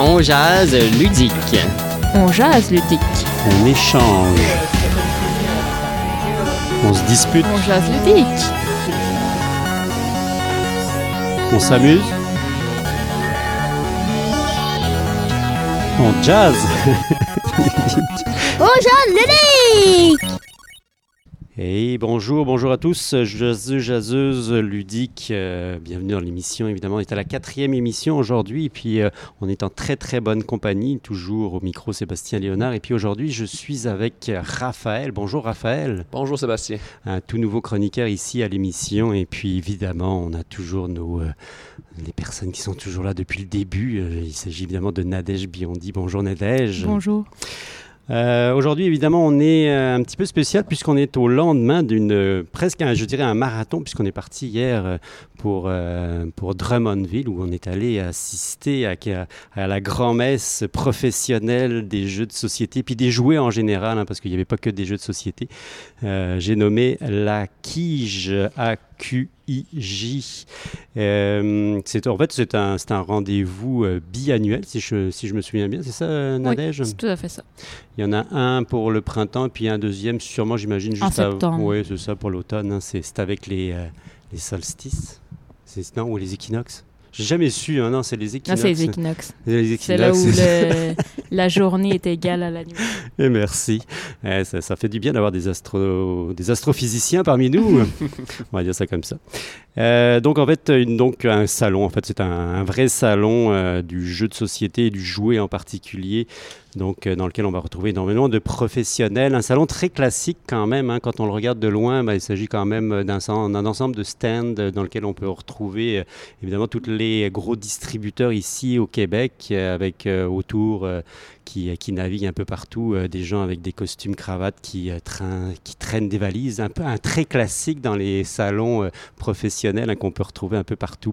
On jase ludique. On jase ludique. On échange. On se dispute. On jase ludique. On s'amuse. On jazz. On jase ludique. Hey, bonjour, bonjour à tous, jaseux, jaseuses, ludiques, euh, bienvenue dans l'émission, évidemment, on est à la quatrième émission aujourd'hui, et puis euh, on est en très très bonne compagnie, toujours au micro Sébastien Léonard, et puis aujourd'hui je suis avec Raphaël, bonjour Raphaël. Bonjour Sébastien. Un tout nouveau chroniqueur ici à l'émission, et puis évidemment on a toujours nos... Euh, les personnes qui sont toujours là depuis le début, il s'agit évidemment de Nadège Biondi. Bonjour Nadège. Bonjour. Euh, Aujourd'hui, évidemment, on est euh, un petit peu spécial puisqu'on est au lendemain d'une euh, presque, je dirais, un marathon puisqu'on est parti hier pour, pour Drummondville où on est allé assister à, la grand-messe professionnelle des jeux de société puis des jouets en général hein, parce qu'il n'y avait pas que des jeux de société. J'ai nommé la Quige à QIJ. Euh, c'est, en fait, c'est un, c'est un rendez-vous euh, biannuel, si je, si je me souviens bien. C'est ça, euh, Nadège? Oui, c'est tout à fait ça. Il y en a un pour le printemps, puis un deuxième, sûrement, j'imagine, juste En septembre. Oui, c'est ça, pour l'automne. hein. C'est, c'est avec les, euh, les solstices. C'est, non, ou les équinoxes. J'ai jamais su, hein, non, c'est les équinoxes. c'est les équinoxes. Les C'est là où le- la journée est égale à la nuit. Et merci. Eh, ça, ça fait du bien d'avoir des, astro... des astrophysiciens parmi nous. On va dire ça comme ça. Euh, donc en fait, une- donc un salon. En fait, c'est un, un vrai salon euh, du jeu de société et du jouet en particulier. Donc euh, dans lequel on va retrouver énormément de professionnels. Un salon très classique quand même. hein. Quand on le regarde de loin, ben, il s'agit quand même d'un, sen- d'un ensemble de stands euh, dans lequel on peut retrouver euh, évidemment tous les gros distributeurs ici au Québec, euh, avec euh, autour euh, qui, qui naviguent un peu partout, euh, des gens avec des costumes cravates qui, euh, traînent des valises, un peu très classique dans les salons euh, professionnels hein, qu'on peut retrouver un peu partout.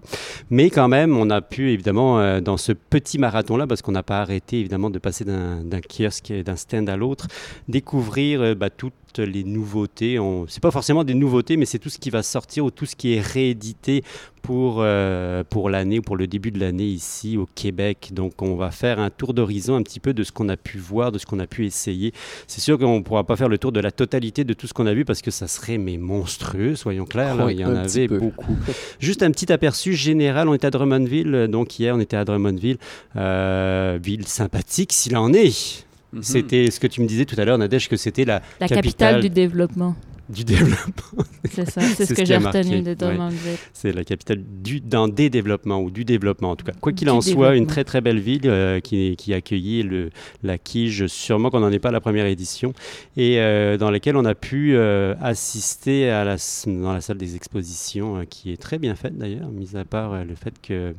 Mais quand même, on a pu évidemment euh, dans ce petit marathon-là, parce qu'on n'a pas arrêté évidemment de passer d'un kiosque, d'un stand à l'autre, découvrir euh, bah, les nouveautés. On... C'est pas forcément des nouveautés, mais c'est tout ce qui va sortir ou tout ce qui est réédité pour, euh, pour l'année ou pour le début de l'année ici au Québec. Donc on va faire un tour d'horizon un petit peu de ce qu'on a pu voir, de ce qu'on a pu essayer. C'est sûr qu'on ne pourra pas faire le tour de la totalité de tout ce qu'on a vu parce que ça serait mais monstrueux, soyons clairs. là. Oui, Il y en avait beaucoup. Juste un petit aperçu général. On était à Drummondville. euh, Donc hier, on était à Drummondville. Euh, ville sympathique s'il en est. Mhm. C'était ce que tu me disais tout à l'heure, Nadège, que c'était la La Capitale. capitale du développement. du développement. C'est ça. C'est ce que j'ai retenu de ouais. Drummondville. C'est la capitale du, dans des développements ou du développement en tout cas. Quoi qu'il Du en soit, une très très belle ville euh, qui, qui a accueilli le, la Quige, sûrement qu'on n'en est pas à la première édition, et euh, dans laquelle on a pu euh, assister à la, s- dans la salle des expositions, euh, qui est très bien faite d'ailleurs, mis à part euh, le fait que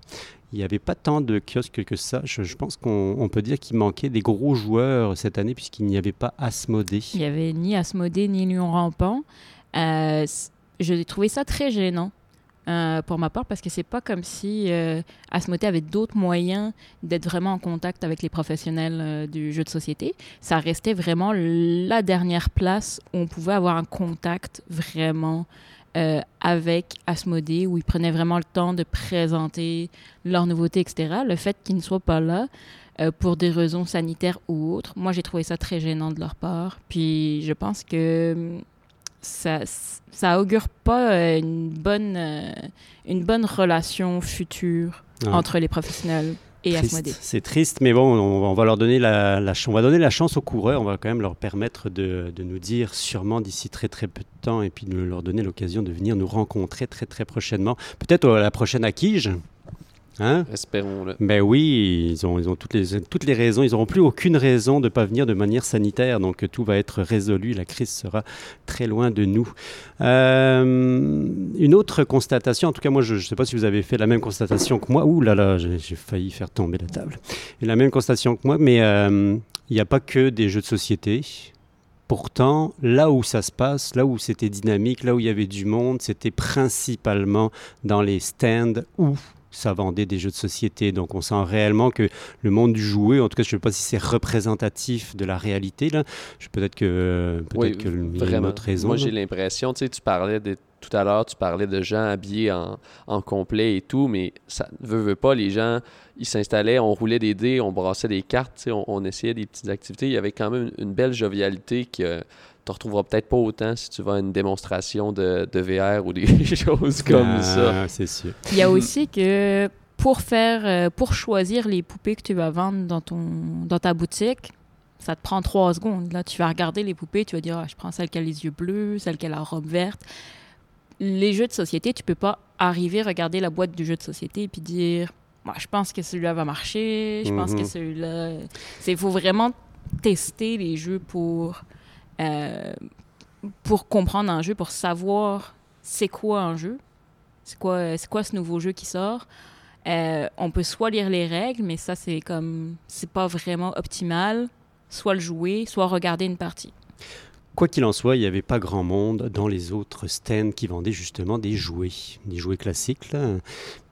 il n'y avait pas tant de kiosques que ça. Je, je pense qu'on on peut dire qu'il manquait des gros joueurs cette année puisqu'il n'y avait pas Asmodée. Il n'y avait ni Asmodée ni Lyon Rampant. Euh, J'ai trouvé ça très gênant. euh, pour ma part, parce que c'est pas comme si euh, avait d'autres moyens d'être vraiment en contact avec les professionnels euh, du jeu de société. Ça restait vraiment la dernière place où on pouvait avoir un contact vraiment euh, avec Asmodée, où ils prenaient vraiment le temps de présenter leurs nouveautés, etc. Le fait qu'ils ne soient pas là, euh, pour des raisons sanitaires ou autres. Moi, j'ai trouvé ça très gênant de leur part. Puis je pense que hum, ça, ça augure pas euh, une bonne, une bonne relation future entre les professionnels et Triste. Asmodée. C'est triste, mais bon, on, on va leur donner la, la on va donner la chance aux coureurs. On va quand même leur permettre de, de nous dire sûrement d'ici très très peu de temps et puis de leur donner l'occasion de venir nous rencontrer très très prochainement. Peut-être à la prochaine acquise. Hein? Espérons-le. ben oui, ils ont, ils ont toutes, les, toutes les raisons. Ils n'auront plus aucune raison de ne pas venir de manière sanitaire. Donc tout va être résolu. La crise sera très loin de nous. Euh, une autre constatation, en tout cas moi je ne sais pas si vous avez fait la même constatation que moi. Ouh là là, j'ai j'ai failli faire tomber la table. Et la même constatation que moi, mais euh, il n'y a pas que des jeux de société. Pourtant, là où ça se passe, là où c'était dynamique, là où il y avait du monde, c'était principalement dans les stands où ça vendait des jeux de société. Donc on sent réellement que le monde du jouet, en tout cas je ne sais pas si c'est représentatif de la réalité, là. Je- peut-être que, peut Oui, que vraiment. autre raison. Moi, j'ai l'impression, tu sais, tu parlais de tout à l'heure, tu parlais de gens habillés en, complet et tout, mais ça ne veut, pas, les gens, ils s'installaient, on roulait des dés, on brassait des cartes, on, on, essayait des petites activités. Il y avait quand même une, belle jovialité que tu retrouveras peut-être pas autant si tu vas à une démonstration de, VR ou des choses comme ah, ça. C'est sûr. Il y a aussi que pour faire, euh, pour choisir les poupées que tu vas vendre dans, ton, dans ta boutique, ça te prend trois secondes. Là, tu vas regarder les poupées, tu vas dire, ah, je prends celle qui a les yeux bleus, celle qui a la robe verte. Les jeux de société, tu peux pas arriver, regarder la boîte du jeu de société et puis dire, moi, je pense que celui-là va marcher, je pense que mhm. celui-là. Il faut vraiment tester les jeux pour, euh, pour comprendre un jeu, pour savoir c'est quoi un jeu, c'est quoi, quoi ce nouveau jeu qui sort. Euh, on peut soit lire les règles, mais ça, c'est comme. C'est pas vraiment optimal soit le jouer, soit regarder une partie. Quoi qu'il en soit, il n'y avait pas grand monde dans les autres stands qui vendaient justement des jouets, des jouets classiques.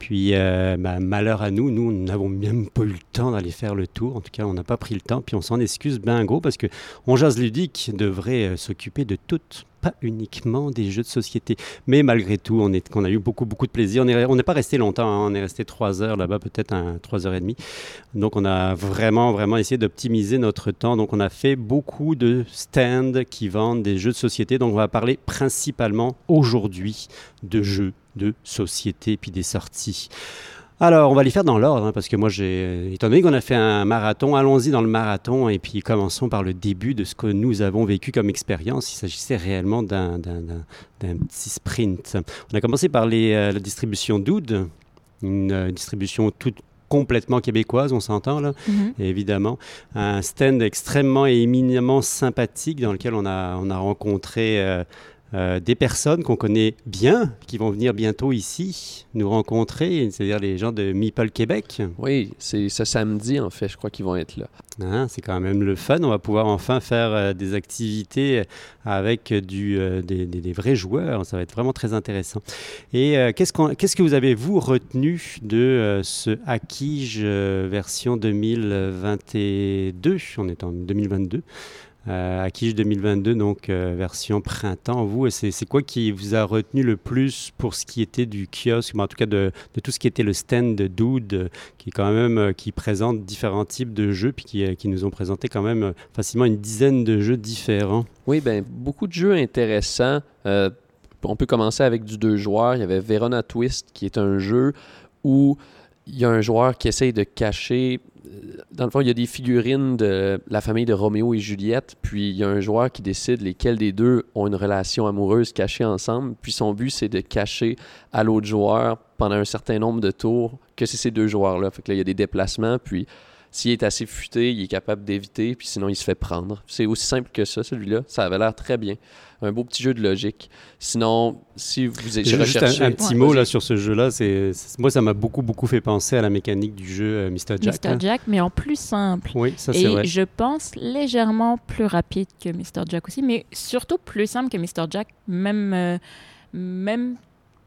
Puis, euh, bah, malheur à nous, nous n'avons même pas eu le temps d'aller faire le tour. En tout cas, on n'a pas pris le temps. Puis on s'en excuse bien gros parce que On Jazz Ludique devrait euh, s'occuper de toutes pas uniquement des jeux de société. Mais malgré tout, on, est, on a eu beaucoup, beaucoup de plaisir. On n'est pas resté longtemps, hein. on est resté trois heures là-bas, peut-être trois heures et demie. Donc on a vraiment, vraiment essayé d'optimiser notre temps. Donc on a fait beaucoup de stands qui vendent des jeux de société. Donc on va parler principalement aujourd'hui de jeux de société puis des sorties. Alors, on va les faire dans l'ordre, hein, parce que moi, j'ai, étant donné qu'on a fait un marathon, allons-y dans le marathon et puis commençons par le début de ce que nous avons vécu comme expérience. Il s'agissait réellement d'un, petit sprint. On a commencé par les, euh, la distribution Doud, une euh, distribution toute complètement québécoise, on s'entend là, mm-hmm. évidemment. Un stand extrêmement et éminemment sympathique dans lequel on a, on a rencontré euh, euh, des personnes qu'on connaît bien, qui vont venir bientôt ici nous rencontrer, c'est-à-dire les gens de Meeple Québec. Oui, c'est ce samedi en fait, je crois qu'ils vont être là. Hein, c'est quand même le fun, on va pouvoir enfin faire euh, des activités avec du, euh, des, vrais joueurs, ça va être vraiment très intéressant. Et qu'est-ce, que vous avez, vous, retenu de ce Akige version 2022 On est en 2022 euh, 2022, donc euh, version printemps. Vous, c'est quoi qui vous a retenu le plus pour ce qui était du kiosque, en tout cas de, tout ce qui était le stand de Dude, qui est quand même euh, qui présente différents types de jeux, puis qui, euh, qui, nous ont présenté quand même facilement une dizaine de jeux différents? Oui, ben beaucoup de jeux intéressants. on peut commencer avec du deux joueurs. Il y avait Verona Twist, qui est un jeu où il y a un joueur qui essaye de cacher dans le fond, il y a des figurines de la famille de Roméo et Juliette, puis il y a un joueur qui décide lesquels des deux ont une relation amoureuse cachée ensemble, puis son but, c'est de cacher à l'autre joueur pendant un certain nombre de tours que c'est ces deux joueurs-là. Fait que là, il y a des déplacements, puis s'il est assez futé, il est capable d'éviter, puis sinon il se fait prendre. C'est aussi simple que ça, celui-là. Ça avait l'air très bien. Un beau petit jeu de logique. Sinon, si vous êtes juste un, petit mot là sur ce jeu-là, c'est moi ça m'a beaucoup beaucoup fait penser à la mécanique du jeu euh, Mr Jack. Mr Jack, mais en plus simple. Oui, ça c'est vrai. Et je pense légèrement plus rapide que Mr Jack aussi, mais surtout plus simple que Mr Jack, même euh, même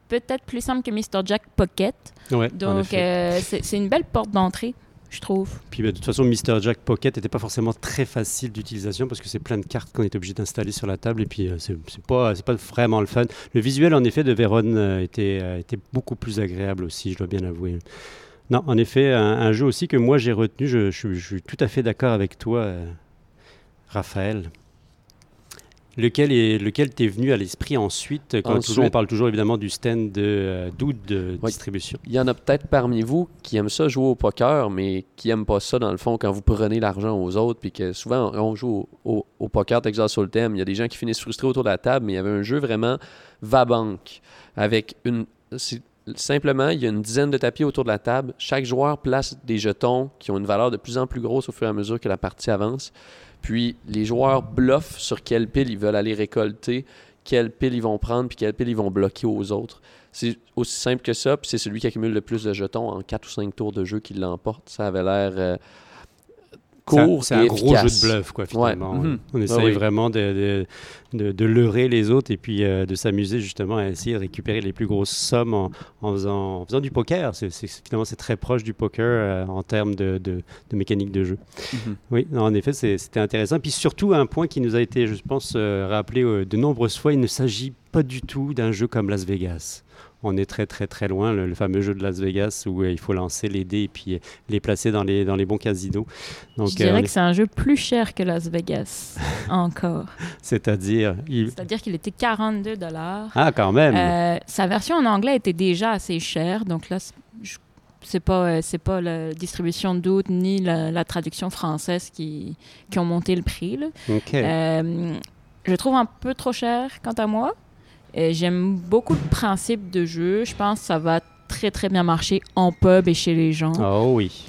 peut-être plus simple que Mr Jack Pocket. Ouais, Donc euh, c'est une belle porte d'entrée je trouve. Puis bah, de toute façon, Mr. Jack Pocket n'était pas forcément très facile d'utilisation parce que c'est plein de cartes qu'on est obligé d'installer sur la table et puis euh, c'est pas, pas vraiment le fun. Le visuel, en effet, de Véron euh, était, euh, était beaucoup plus agréable aussi, je dois bien avouer. Non, en effet, un, jeu aussi que moi j'ai retenu, je, je, suis tout à fait d'accord avec toi, Raphaël. Lequel est lequel t'es venu à l'esprit ensuite quand on parle toujours évidemment du stand de euh, de distribution. Il y en a peut-être parmi vous qui aiment ça jouer au poker, mais qui aiment pas ça dans le fond quand vous prenez l'argent aux autres, puis que souvent on joue au, poker Texas sur le thème. Il y a des gens qui finissent frustrés autour de la table, mais il y avait un jeu vraiment va banque avec une simplement, il y a une dizaine de tapis autour de la table. Chaque joueur place des jetons qui ont une valeur de plus en plus grosse au fur et à mesure que la partie avance. Puis les joueurs bluffent sur quelle pile ils veulent aller récolter, quelle pile ils vont prendre, puis quelle pile ils vont bloquer aux autres. C'est aussi simple que ça, puis c'est celui qui accumule le plus de jetons en 4 ou 5 tours de jeu qui l'emporte. Ça avait l'air euh, court C'est un, et gros jeu de bluff, quoi, finalement. Ouais. Mhm. On essaye oui. vraiment de, de, de- de leurrer les autres et puis euh, de s'amuser justement à essayer de récupérer les plus grosses sommes en, en faisant, en faisant du poker. Finalement, c'est très proche du poker euh, en termes de, mécanique de jeu. Mhm. Oui, non, en effet, c'était intéressant. Puis surtout, un point qui nous a été, je pense, euh, rappelé de nombreuses fois, il ne s'agit pas du tout d'un jeu comme Las Vegas. On est très très très loin, le, le fameux jeu de Las Vegas où euh, il faut lancer les dés et puis euh, les placer dans les, dans les bons casinos. Donc, Je euh, dirais que est- c'est un jeu plus cher que Las Vegas, encore. c'est-à-dire, il- C'est-à-dire qu'il était 42 dollars. ah quand même, sa version en anglais était déjà assez chère, donc là, c'est- je- c'est pas, c'est pas la distribution d'août ni la, la traduction française qui, qui ont monté le prix. là. ok. Euh, je trouve un peu trop cher, quant à moi. Et J'aime beaucoup le principe de jeu. Je pense que ça va très, très bien marcher en pub et chez les gens. Oh oui.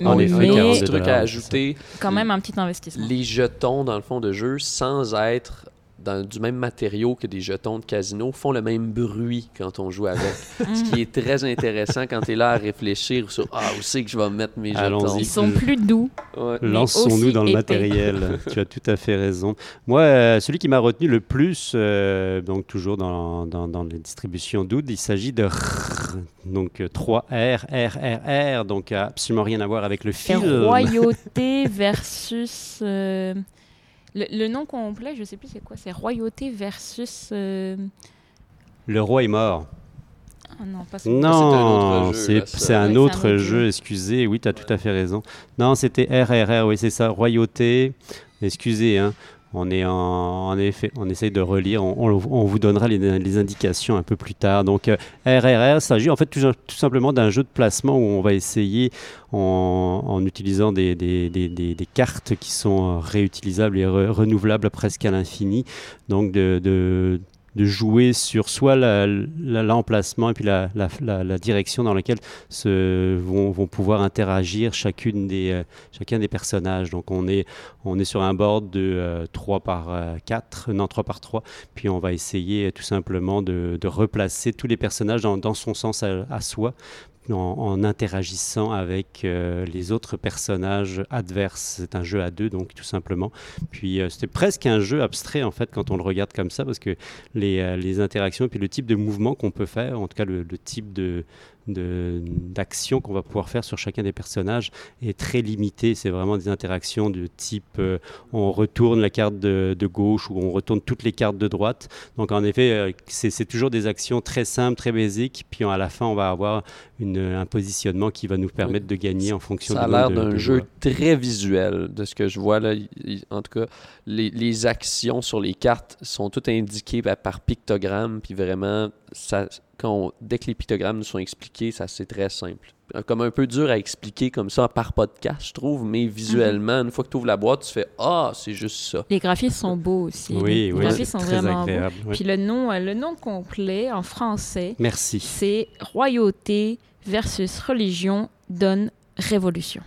Mais en effet, Mais 42 petit truc à ajouter, quand même un petit investissement. les jetons dans le fond de jeu, sans être dans, du même matériau que des jetons de casino, font le même bruit quand on joue avec. Ce qui est très intéressant quand tu es là à réfléchir sur Ah, où c'est que je vais mettre mes jetons? Ils sont plus doux. Ouais. Lançons-nous dans le épais. matériel. tu as tout à fait raison. Moi, euh, celui qui m'a retenu le plus, euh, donc toujours dans, dans, dans les distributions d'Oud, il s'agit de RRR, donc euh, 3 R, R, R, R, donc euh, absolument rien à voir avec le film. royauté versus. euh, le, le nom complet, je sais plus c'est quoi. C'est royauté versus. euh, Le roi est mort. Ah non, pas ça. Non, autre jeu, c'est là, un Ouais, c'est un autre jeu. excusez. Oui, tu as tout à fait raison. Non, c'était RRR, oui, c'est ça, royauté. Excusez, hein. On est en, effet, on essaye de relire. On, vous donnera les, indications un peu plus tard. Donc, euh, RRR s'agit en fait tout, tout simplement d'un jeu de placement où on va essayer, en, utilisant des, des- des- des- cartes qui sont euh, réutilisables et re- renouvelables presque à l'infini, donc de, de- de jouer sur soit la- la- l'emplacement et puis la, direction dans laquelle vont, pouvoir interagir chacune des, euh, chacun des personnages. Donc on est, on est sur un board de euh, 3 par euh, 4, non 3 par 3, puis on va essayer euh, tout simplement de, replacer tous les personnages dans, son sens à soi. En, interagissant avec euh, les autres personnages adverses. C'est un jeu à deux, donc tout simplement. Puis euh, c'était presque un jeu abstrait en fait quand on le regarde comme ça, parce que les, euh, interactions et puis le type de mouvement qu'on peut faire, en tout cas le, type de- d'action qu'on va pouvoir faire sur chacun des personnages est très limité. C'est vraiment des interactions de type euh, on retourne la carte de, de gauche ou on retourne toutes les cartes de droite. Donc en effet, euh, c'est toujours des actions très simples, très basiques. Puis à la fin, on va avoir une, un positionnement qui va nous permettre de gagner en fonction Ça a l'air de- d'un de jeu très visuel de ce que je vois là. En tout cas, les, les actions sur les cartes sont toutes indiquées par, par pictogramme. Puis vraiment, ça, quand on- dès que les pictogrammes nous sont expliqués, ça c'est très simple. Euh, Comme un peu dur à expliquer comme ça par podcast, je trouve, mais visuellement, une fois que tu ouvres la boîte, tu fais Ah, c'est juste ça. Les graphismes sont beaux aussi. Oui, les oui, graphismes sont très vraiment agréable. beaux. oui. Puis le nom, euh, le nom complet en français, Merci. c'est Royauté versus religion donne révolution.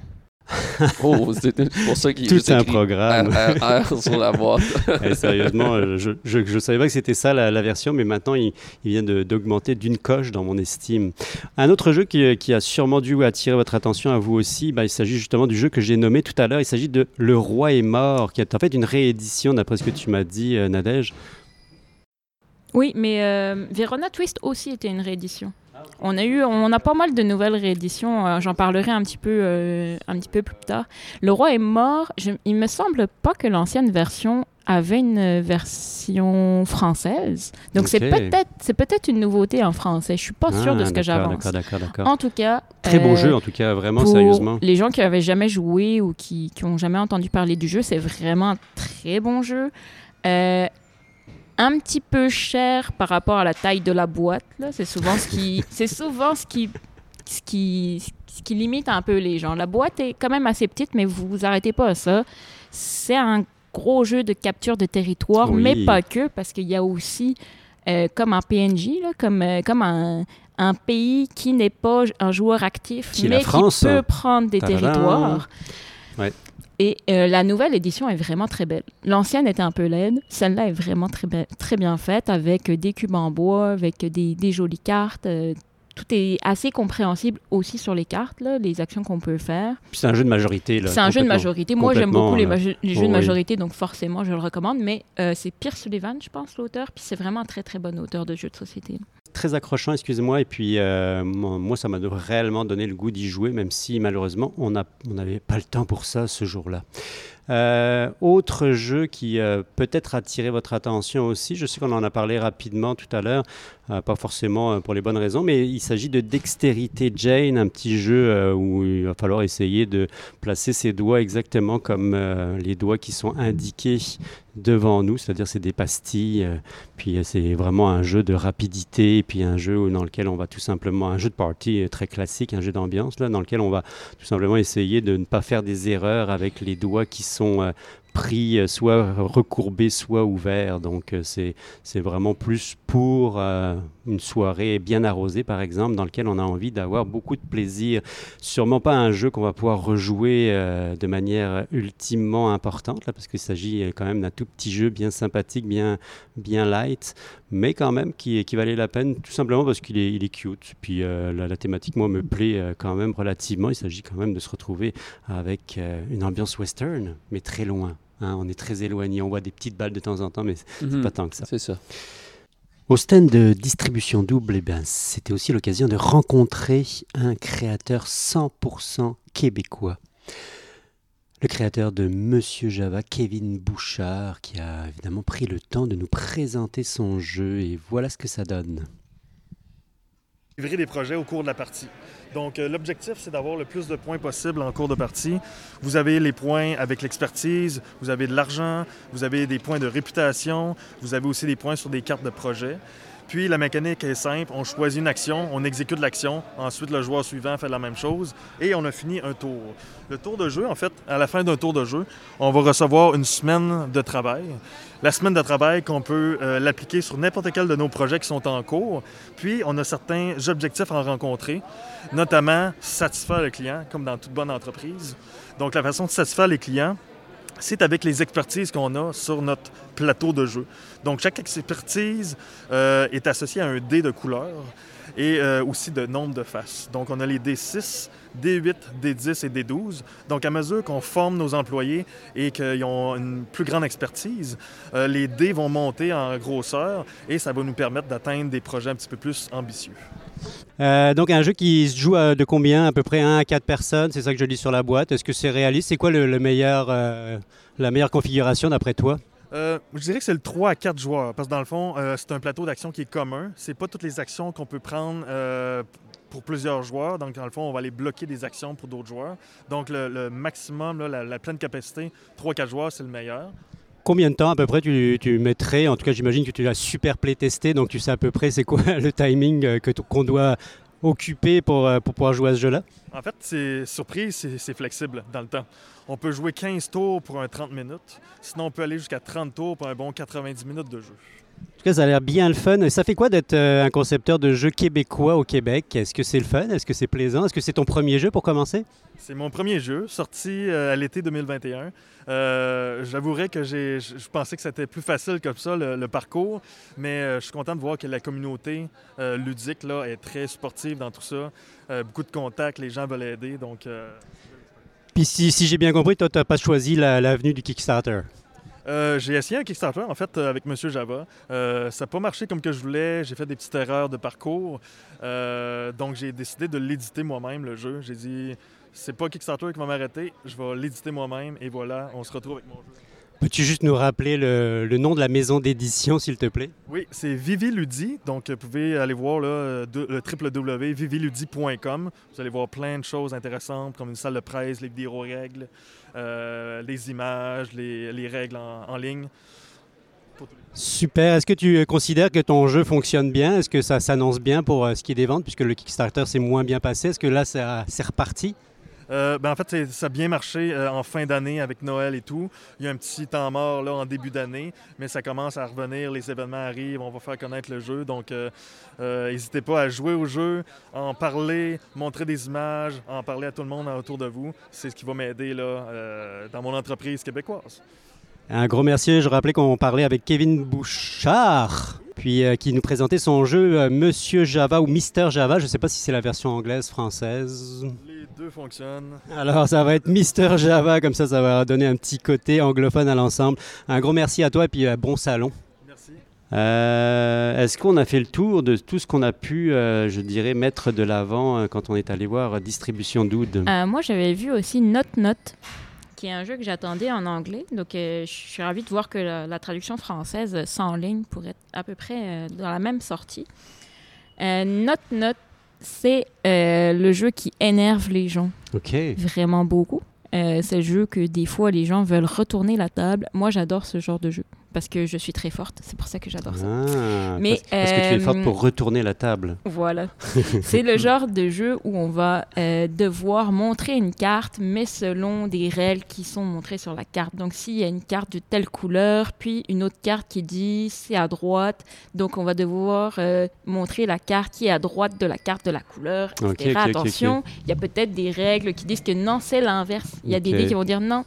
Oh, c'est pour ça qu'il est Tout un programme. RRR sur la boîte. Eh, sérieusement, euh, je ne savais pas que c'était ça la, la version, mais maintenant il, il vient d'augmenter d'une coche dans mon estime. Un autre jeu qui, qui a sûrement dû attirer votre attention à vous aussi, bah, il s'agit justement du jeu que j'ai nommé tout à l'heure. Il s'agit de Le Roi est mort, qui est en fait une réédition d'après ce que tu m'as dit, euh, Nadège. Oui, mais euh, Verona Twist aussi était une réédition. On a eu, on a pas mal de nouvelles rééditions. euh, J'en parlerai un petit peu, euh, un petit peu plus tard. Le roi est mort. Je, il me semble pas que l'ancienne version avait une version française. Donc c'est peut-être, c'est peut-être une nouveauté en français. Je suis pas sûre de Ah, ce que j'avance. D'accord, d'accord, d'accord. En tout cas, Très bon euh, jeu, en tout cas, vraiment, pour sérieusement. les gens qui avaient jamais joué ou qui n'ont jamais entendu parler du jeu, c'est vraiment un très bon jeu. Euh, un petit peu cher par rapport à la taille de la boîte. là. C'est souvent ce qui, c'est souvent ce qui, ce qui, ce qui limite un peu les gens. La boîte est quand même assez petite, mais vous vous arrêtez pas à ça. C'est un gros jeu de capture de territoire, Oui. mais pas que, parce qu'il y a aussi, euh, comme en PNJ, là, comme, euh, comme un, un pays qui n'est pas un joueur actif, Qui mais qui peut prendre des territoires. Ouais. Et euh, la nouvelle édition est vraiment très belle. L'ancienne était un peu laide. Celle-là est vraiment très, bien faite avec des cubes en bois, avec des, des jolies cartes. euh, tout est assez compréhensible aussi sur les cartes, là, les actions qu'on peut faire. C'est un jeu de majorité. C'est un jeu de majorité. Moi, j'aime beaucoup les, les, jeux de majorité, donc forcément, je le recommande. Mais euh, c'est Pierre Sullivan, je pense, l'auteur. Puis c'est vraiment un très, très bon auteur de jeux de société. Très accrochant, excusez-moi. Et puis, euh, moi, ça m'a réellement donné le goût d'y jouer, même si malheureusement, on n'avait pas le temps pour ça ce jour-là. Euh, autre jeu qui euh, peut-être attiré votre attention aussi, je sais qu'on en a parlé rapidement tout à l'heure, euh, pas forcément pour les bonnes raisons, mais il s'agit de Dextérité Jane, un petit jeu où il va falloir essayer de placer ses doigts exactement comme les doigts qui sont indiqués devant nous, c'est-à-dire c'est des pastilles, puis c'est vraiment un jeu de rapidité, puis un jeu dans lequel on va tout simplement, un jeu de party très classique, un jeu d'ambiance, là, dans lequel on va tout simplement essayer de ne pas faire des erreurs avec les doigts qui sont euh, pris euh, soit recourbés, soit ouverts. Donc euh, c'est vraiment plus pour une soirée bien arrosée, par exemple, dans lequel on a envie d'avoir beaucoup de plaisir. Sûrement pas un jeu qu'on va pouvoir rejouer de manière ultimement importante, là, parce qu'il s'agit quand même d'un tout petit jeu bien sympathique, bien, bien light, mais quand même qui, qui valait la peine, tout simplement parce qu'il est, il est cute. Puis la, la, thématique, moi, me plaît quand même relativement. Il s'agit quand même de se retrouver avec une ambiance western, mais très loin. Hein, on est très éloigné, on voit des petites balles de temps en temps, mais c'est mhm. pas tant que ça. C'est ça. Au stand de distribution double, eh ben, c'était aussi l'occasion de rencontrer un créateur 100% québécois. Le créateur de Monsieur Java, Kevin Bouchard, qui a évidemment pris le temps de nous présenter son jeu et voilà ce que ça donne. Livrer des projets au cours de la partie. Donc, euh, l'objectif, c'est d'avoir le plus de points possible en cours de partie. Vous avez les points avec l'expertise, vous avez de l'argent, vous avez des points de réputation, vous avez aussi des points sur des cartes de projet. Puis la mécanique est simple, on choisit une action, on exécute l'action, ensuite le joueur suivant fait la même chose et on a fini un tour. Le tour de jeu, en fait, à la fin d'un tour de jeu, on va recevoir une semaine de travail. La semaine de travail qu'on peut euh, l'appliquer sur n'importe quel de nos projets qui sont en cours. Puis on a certains objectifs à rencontrer, notamment satisfaire le client, comme dans toute bonne entreprise. Donc la façon de satisfaire les clients, c'est avec les expertises qu'on a sur notre plateau de jeu. Donc, chaque expertise euh, est associée à un dé de couleur et euh, aussi de nombre de faces. Donc, on a les D6, D8, D10 et D12. Donc, à mesure qu'on forme nos employés et qu'ils ont une plus grande expertise, euh, les dés vont monter en grosseur et ça va nous permettre d'atteindre des projets un petit peu plus ambitieux. donc un jeu qui se joue de combien? À peu près 1 à 4 personnes, c'est ça que je lis sur la boîte. Est-ce que c'est réaliste? C'est quoi le, meilleur, la meilleure configuration d'après toi? Euh, je dirais que c'est le 3 à 4 joueurs, parce que dans le fond, euh, c'est un plateau d'action qui est commun. C'est pas toutes les actions qu'on peut prendre euh, pour plusieurs joueurs. Donc, dans le fond, on va aller bloquer des actions pour d'autres joueurs. Donc, le, maximum, la, pleine capacité, 3-4 joueurs, c'est le meilleur. Combien de temps à peu près tu, mettrais? En tout cas, j'imagine que tu l'as super playtesté, donc tu sais à peu près c'est quoi le timing qu'on doit occuper pour, pour pouvoir jouer à ce jeu-là? En fait, c'est surprise, c'est flexible dans le temps. On peut jouer 15 tours pour un 30 minutes. Sinon, on peut aller jusqu'à 30 tours pour un bon 90 minutes de jeu. En tout cas, ça a l'air bien le fun. Ça fait quoi d'être euh, un concepteur de jeux québécois au Québec? Est-ce que c'est le fun? Est-ce que c'est plaisant? Est-ce que c'est ton premier jeu pour commencer? C'est mon premier jeu, sorti euh, à l'été 2021. Euh, j'avouerais que je pensais que c'était plus facile comme ça, le, parcours, mais je suis content de voir que la communauté ludique là, est très sportive dans tout ça. beaucoup de contacts, les gens veulent aider, donc... Puis si, j'ai bien compris, toi, tu n'as pas choisi l'avenue du Kickstarter. Euh, j'ai essayé un Kickstarter, en fait, avec Monsieur Java. Euh, ça n'a pas marché comme que je voulais. J'ai fait des petites erreurs de parcours. Euh, donc, j'ai décidé de l'éditer moi-même, le jeu. J'ai dit, c'est pas Kickstarter qui va m'arrêter. Je vais l'éditer moi-même. Et voilà, on se retrouve avec mon jeu. Peux-tu juste nous rappeler le, nom de la maison d'édition, s'il te plaît? Oui, c'est Viviludi. Donc, vous pouvez aller voir là, le www.viviludi.com. Vous allez voir plein de choses intéressantes, comme une salle de presse, les vidéos règles, euh, les images, les, règles en, ligne. Super. Est-ce que tu considères que ton jeu fonctionne bien? Est-ce que ça s'annonce bien pour euh, ce qui est des ventes, puisque le Kickstarter s'est moins bien passé? Est-ce que là, c'est reparti? Euh, ben, en fait, ça a bien marché euh, en fin d'année avec Noël et tout. Il y a un petit temps mort là, en début d'année, mais ça commence à revenir, les événements arrivent, on va faire connaître le jeu. Donc, euh, n'hésitez pas à jouer au jeu, en parler, montrer des images, en parler à tout le monde autour de vous. C'est ce qui va m'aider dans mon entreprise québécoise. Un gros merci. Je rappelais qu'on parlait avec Kevin Bouchard. Puis euh, qui nous présentait son jeu euh, Monsieur Java ou Mister Java. Je ne sais pas si c'est la version anglaise, française. Les deux fonctionnent. Alors ça va être Mister Java, comme ça ça va donner un petit côté anglophone à l'ensemble. Un gros merci à toi et puis euh, bon salon. Merci. Euh, Est-ce qu'on a fait le tour de tout ce qu'on a pu, euh, je dirais, mettre de l'avant euh, quand on est allé voir Distribution Doud Euh, moi, j'avais vu aussi Note Note, qui est un jeu que j'attendais en anglais. Donc, euh, je suis ravie de voir que la, la traduction française sans ligne pourrait être à peu près euh, dans la même sortie. Euh, Note Note, c'est le jeu qui énerve les gens Ok. vraiment beaucoup. C'est le jeu que des fois les gens veulent retourner la table. Moi, j'adore ce genre de jeu parce que je suis très forte. C'est pour ça que j'adore ça. Ah, Mais, parce, parce que tu es forte euh, pour retourner la table. Voilà. c'est le genre de jeu où on va euh, devoir montrer une carte, mais selon des règles qui sont montrées sur la carte. Donc, s'il y a une carte de telle couleur, puis une autre carte qui dit c'est à droite, donc on va devoir euh, montrer la carte qui est à droite de la carte de la couleur, etc. Ok, ok, ok, Attention, il y a peut-être des règles qui disent que non, c'est l'inverse. Il y a des dés qui vont dire non,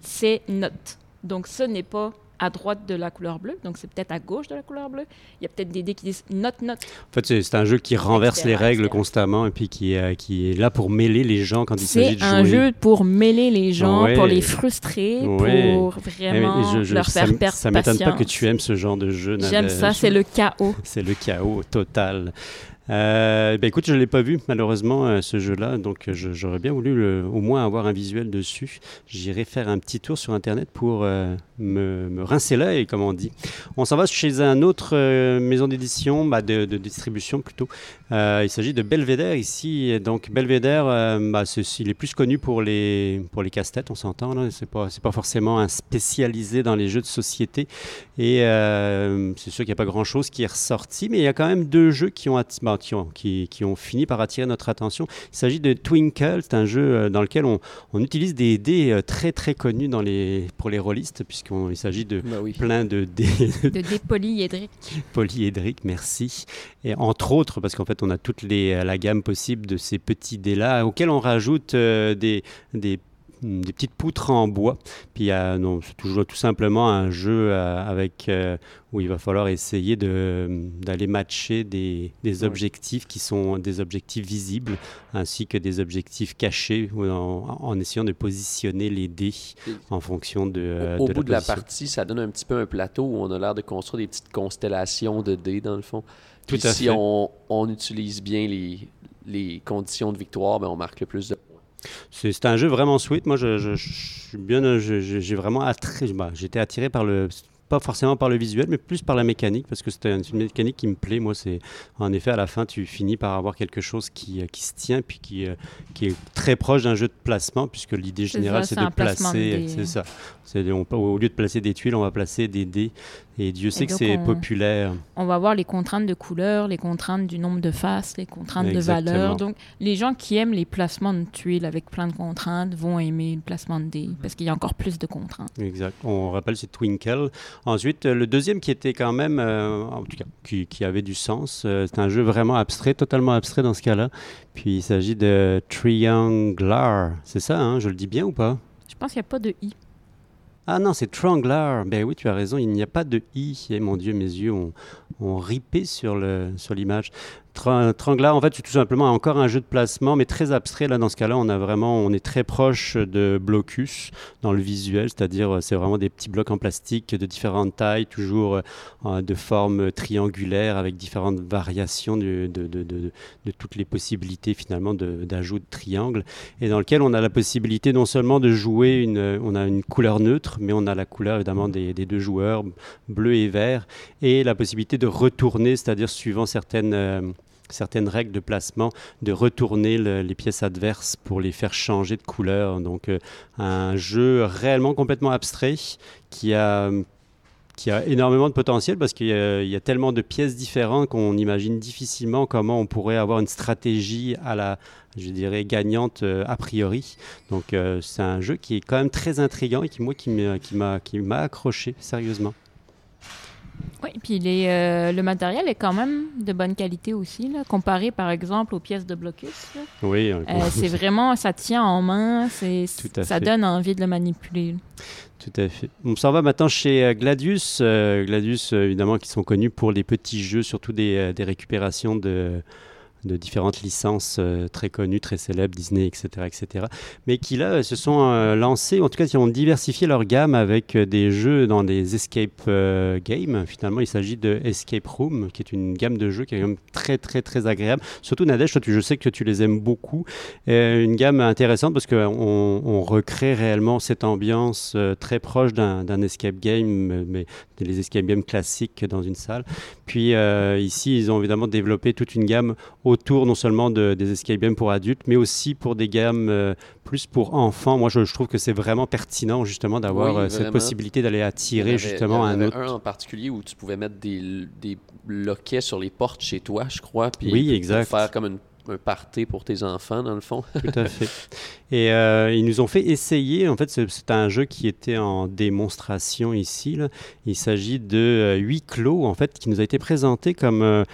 c'est note. Donc, ce n'est pas à droite de la couleur bleue, donc c'est peut-être à gauche de la couleur bleue. Il y a peut-être des dés qui disent note, note. En fait, c'est c'est un jeu qui renverse Etc., les règles etc. constamment et puis qui, est- qui est là pour mêler les gens quand il s'agit C'est de un jouer. jeu pour mêler les gens, Ouais. pour les frustrer, Ouais. pour Eh, vraiment mais je- je- leur faire perdre Ça m'étonne pas que tu aimes ce genre de jeu. J'aime ça, c'est le chaos. C'est le chaos total. Euh, ben écoute, je ne l'ai pas vu malheureusement euh, ce jeu-là, donc euh, j'aurais bien voulu au moins avoir un visuel dessus. J'irai faire un petit tour sur Internet pour me, rincer l'œil, comme on dit. On s'en va chez un autre maison d'édition, bah, de, distribution plutôt. Il s'agit de Belvedere ici. Donc Belvedere, bah, il est plus connu pour les, pour les casse-têtes, on s'entend. là. C'est pas, c'est pas forcément un spécialisé dans les jeux de société. Et c'est sûr qu'il n'y a pas grand-chose qui est ressorti, mais il y a quand même deux jeux qui ont, bah, qui ont, qui, qui ont fini par attirer notre attention. Il s'agit de Twinkle, c'est un jeu euh, dans lequel on, on utilise des dés euh, très très connus dans les, pour les rôlistes, puisqu'il s'agit de oui. plein de dés De dépolyédrique. polyédriques, merci. Et entre autres, parce qu'en fait, on a toute les, la gamme possible de ces petits dés-là, auxquels on rajoute euh, des, des, des petites poutres en bois. Puis, non, c'est toujours tout simplement un jeu euh, avec, euh, où il va falloir essayer de- d'aller matcher des, objectifs qui sont des objectifs visibles, ainsi que des objectifs cachés, en, en essayant de positionner les dés en fonction de, euh, Au de bout de la partie, ça donne un petit peu un plateau où on a l'air de construire des petites constellations de dés, dans le fond. Tout Puis à si fait. on, on utilise bien les, les conditions de victoire, ben on marque le plus de points. C'est un jeu vraiment sweet. Moi, je, je- je suis bien, euh, j'ai vraiment attiré. bah, J'étais attiré par le, pas forcément par le visuel, mais plus par la mécanique, parce que c'est une, mécanique qui me plaît. Moi, c'est en effet à la fin, tu finis par avoir quelque chose qui, euh, qui se tient, puis qui, euh, qui est très proche d'un jeu de placement, puisque l'idée générale, c'est de placer. C'est ça. On- au lieu de placer des tuiles, on va placer des dés. Et Dieu sait que c'est on- populaire. On va voir les contraintes de couleur, les contraintes du nombre de faces, les contraintes Exactement. de valeur. Donc, les gens qui aiment les placements de tuiles avec plein de contraintes vont aimer le placement de dés parce qu'il y a encore plus de contraintes. Exact. On rappelle, c'est Twinkle. Ensuite, euh, le deuxième qui était quand même, euh, en tout cas, qui, qui avait du sens, euh, c'est un jeu vraiment abstrait, totalement abstrait dans ce cas-là. Puis il s'agit de Trianglar. C'est ça, hein? Je le dis bien ou pas? Je pense qu'il n'y a pas de i. Ah non, c'est Trianglar. Ben oui, tu as raison, il n'y a pas de i. Eh, mon Dieu, mes yeux ont, ripé sur sur l'image. Tra- Trianglar, en fait, c'est tout simplement encore un jeu de placement, mais très abstrait. Là, dans ce cas-là, on a vraiment, on est très proche de Blocus dans le visuel, c'est-à-dire euh, c'est vraiment des petits blocs en plastique de différentes tailles, toujours euh, de forme triangulaire, avec différentes variations de, toutes les possibilités finalement d'ajout de, triangles, et dans lequel on a la possibilité non seulement de jouer, une, on a une couleur neutre, mais on a la couleur évidemment des, des deux joueurs, bleu et vert, et la possibilité de retourner, c'est-à-dire suivant certaines... euh, certaines règles de placement, de retourner le- les pièces adverses pour les faire changer de couleur. Donc euh, un jeu réellement complètement abstrait qui a, qui a énormément de potentiel parce qu'il y, a- tellement de pièces différentes qu'on imagine difficilement comment on pourrait avoir une stratégie à la, je dirais, gagnante euh, a priori. Donc euh, c'est un jeu qui est quand même très intriguant et qui, moi, qui m'a qui m'a- qui m'a accroché sérieusement. Oui, puis les, euh, le matériel est quand même de bonne qualité aussi, là, comparé par exemple aux pièces de Blocus. là. Oui, Euh, c'est vraiment, ça tient en main, c'est, ça fait. donne envie de le manipuler. Tout à fait. On s'en va maintenant chez euh, Gladius. Euh, Gladius, euh, évidemment, qui sont connus pour les petits jeux, surtout des, des récupérations de, de différentes licences euh, très connues, très célèbres, Disney, etc., etc. Mais qui là se sont euh, lancés, en tout cas, qui ont diversifié leur gamme avec euh, des jeux dans des escape euh, games. Finalement, il s'agit de Escape Room, qui est une gamme de jeux qui est quand même très, très, très agréable. Surtout Nadège, je sais que tu les aimes beaucoup. Une gamme intéressante parce qu'on on recrée réellement cette ambiance très proche d'un escape game, mais les escape games classiques dans une salle. Puis ici, ils ont évidemment développé toute une gamme autour non seulement de- des escape games pour adultes, mais aussi pour des gammes euh, plus pour enfants. Moi, je, je trouve que c'est vraiment pertinent justement d'avoir Oui, euh, cette possibilité d'aller attirer avait- justement il y en un avait autre. un en particulier où tu pouvais mettre des, des loquets sur les portes chez toi, je crois. Puis Oui, exact. faire comme une- un party pour tes enfants, dans le fond. Tout à fait. Et euh, ils nous ont fait essayer. En fait, c'est c'est un jeu qui était en démonstration ici. là. Il s'agit de euh, huis clos, en fait, qui nous a été présenté comme euh,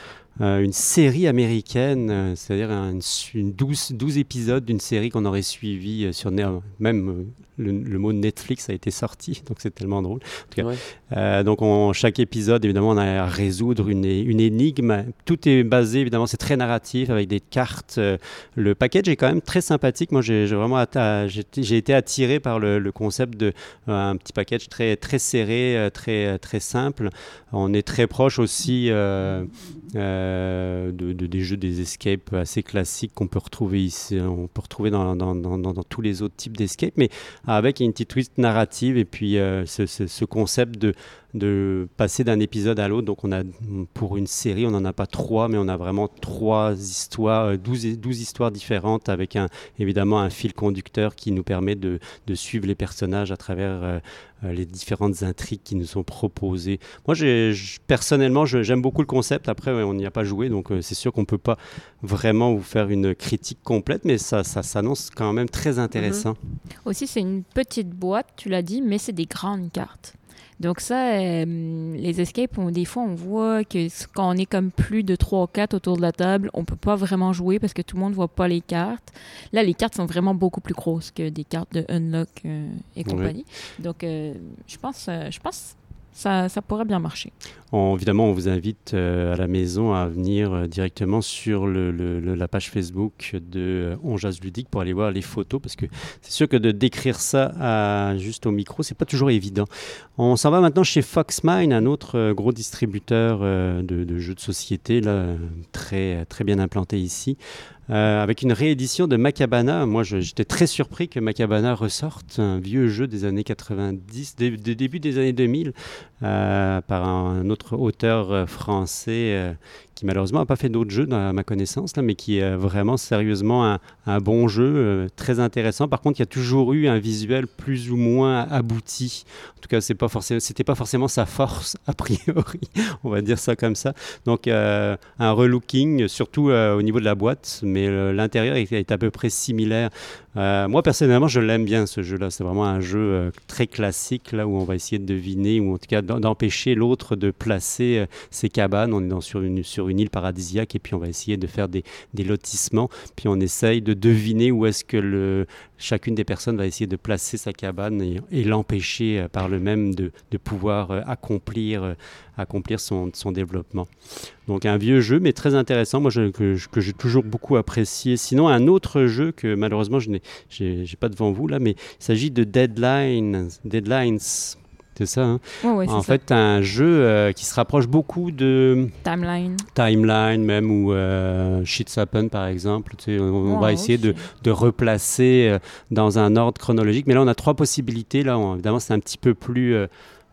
euh, une série américaine, euh, c'est-à-dire un- une, su- une 12, 12 épisodes d'une série qu'on aurait suivi euh, sur même le, le mot Netflix a été sorti, donc c'est tellement drôle. tout cas, Ouais. Euh, donc, on- chaque épisode, évidemment, on a à résoudre une, une énigme. Tout est basé, évidemment, c'est très narratif avec des cartes. Euh, le package est quand même très sympathique. Moi, j'ai vraiment j'ai été- attiré par le, le concept de euh, un petit package très très serré, très très simple. On est très proche aussi euh, de, de- des jeux des escapes assez classiques qu'on peut retrouver ici. On peut retrouver dans, dans, dans- dans- tous les autres types d'escapes, mais avec une petite twist narrative et puis euh, ce, ce- ce concept de, de passer d'un épisode à l'autre. Donc on a pour une série, on n'en a pas trois, mais on a vraiment trois histoires, euh, 12, 12 histoires différentes avec un, évidemment un fil conducteur qui nous permet de, de suivre les personnages à travers euh, euh, les différentes intrigues qui nous sont proposées. Moi, j'ai- personnellement, j'aime beaucoup le concept. Après, on n'y a pas joué, donc c'est sûr qu'on ne peut pas vraiment vous faire une critique complète, mais ça, ça s'annonce quand même très intéressant. Aussi, c'est une petite boîte, tu l'as dit, mais c'est des grandes cartes. Donc ça, euh, les escapes, on- des fois, on voit que quand on est comme plus de 3 ou 4 autour de la table, on peut pas vraiment jouer parce que tout le monde voit pas les cartes. Là, les cartes sont vraiment beaucoup plus grosses que des cartes de Unlock euh, et compagnie. Donc, euh, je pense, je pense ça, ça pourrait bien marcher. On- évidemment, on vous invite euh, à la maison à venir euh, directement sur le- le- le- la page Facebook de euh, On Jase Ludique pour aller voir les photos, parce que c'est sûr que de décrire ça à- juste au micro, c'est pas toujours évident. On s'en va maintenant chez Foxmine, un autre euh, gros distributeur euh, de, jeux de société, très, bien implanté ici. Euh, avec une réédition de Macabana. Moi, j'étais très surpris que Macabana ressorte un vieux jeu des années 90, des, des débuts des années 2000, euh, par un autre auteur euh, français euh, qui malheureusement n'a pas fait d'autres jeux dans ma connaissance, là, mais qui est vraiment sérieusement un, bon jeu, très intéressant. Par contre, il y a toujours eu un visuel plus ou moins abouti. En tout cas, c'est pas forcément, c'était pas forcément sa force a priori. On va dire ça comme ça. Donc, un relooking, surtout au niveau de la boîte, mais l'intérieur est, est à peu près similaire. Moi, personnellement, je l'aime bien ce jeu-là. C'est vraiment un jeu très classique, là où on va essayer de deviner, ou en tout cas d'empêcher l'autre de placer euh, ses cabanes. On est dans, sur, une, sur une île paradisiaque et puis on va essayer de faire des, des lotissements. Puis on essaye de deviner où est-ce que le, chacune des personnes va essayer de placer sa cabane et, l'empêcher euh, par le même de, de pouvoir euh, accomplir, accomplir son, son développement. Donc un vieux jeu, mais très intéressant, moi je- que, que j'ai toujours beaucoup apprécié. Sinon, un autre jeu que malheureusement je n'ai pas devant vous là, mais il s'agit de Deadline, Deadlines. C'est ça, hein Ouais, ouais, c'est En fait, un jeu euh, qui se rapproche beaucoup de Timeline. Timeline, même, ou euh, Shit's Happen, par exemple. Tu sais, on, on va essayer de, de replacer euh, dans un ordre chronologique. Mais là, on a trois possibilités. Là, on- évidemment, c'est un petit peu plus, euh,